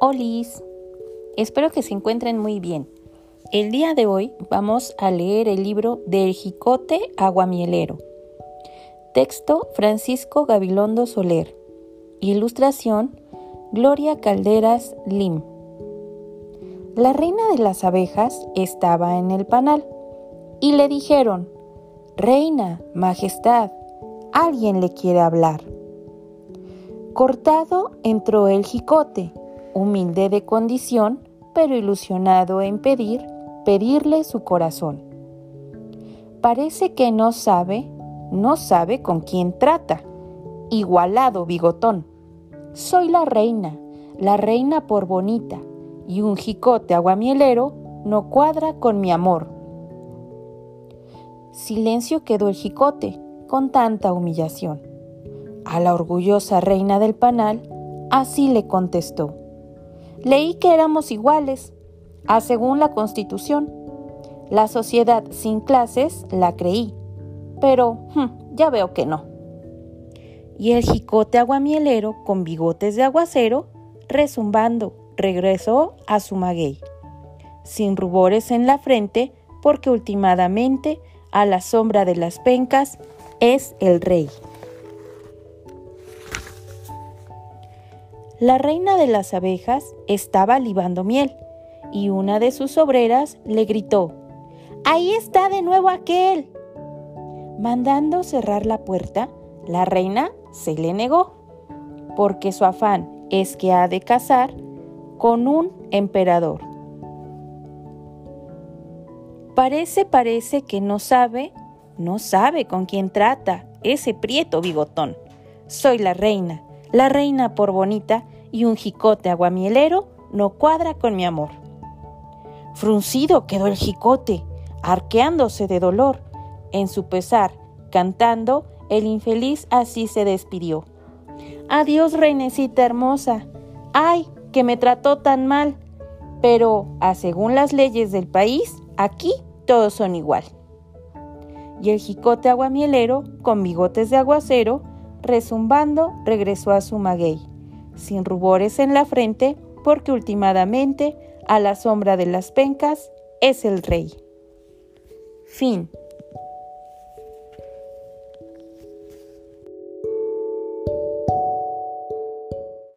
Olis, espero que se encuentren muy bien. El día de hoy vamos a leer el libro del Jicote Aguamielero. Texto Francisco Gabilondo Soler. Ilustración Gloria Calderas Lim. La reina de las abejas estaba en el panal y le dijeron, Reina, Majestad, alguien le quiere hablar. Cortado entró el jicote humilde de condición, pero ilusionado en pedir, pedirle su corazón. Parece que no sabe, no sabe con quién trata. Igualado bigotón. Soy la reina, la reina por bonita, y un jicote aguamielero no cuadra con mi amor. Silencio quedó el jicote con tanta humillación. A la orgullosa reina del panal así le contestó. Leí que éramos iguales, a según la Constitución. La sociedad sin clases la creí, pero hm, ya veo que no. Y el jicote aguamielero con bigotes de aguacero, rezumbando, regresó a su maguey, sin rubores en la frente, porque últimamente, a la sombra de las pencas, es el rey. La reina de las abejas estaba libando miel y una de sus obreras le gritó, Ahí está de nuevo aquel. Mandando cerrar la puerta, la reina se le negó, porque su afán es que ha de casar con un emperador. Parece, parece que no sabe, no sabe con quién trata ese prieto bigotón. Soy la reina, la reina por bonita y un jicote aguamielero no cuadra con mi amor. Fruncido quedó el jicote, arqueándose de dolor. En su pesar, cantando, el infeliz así se despidió. Adiós, reinecita hermosa. Ay, que me trató tan mal. Pero, a según las leyes del país, aquí todos son igual. Y el jicote aguamielero, con bigotes de aguacero, rezumbando, regresó a su maguey, sin rubores en la frente, porque últimamente, a la sombra de las pencas, es el rey. Fin.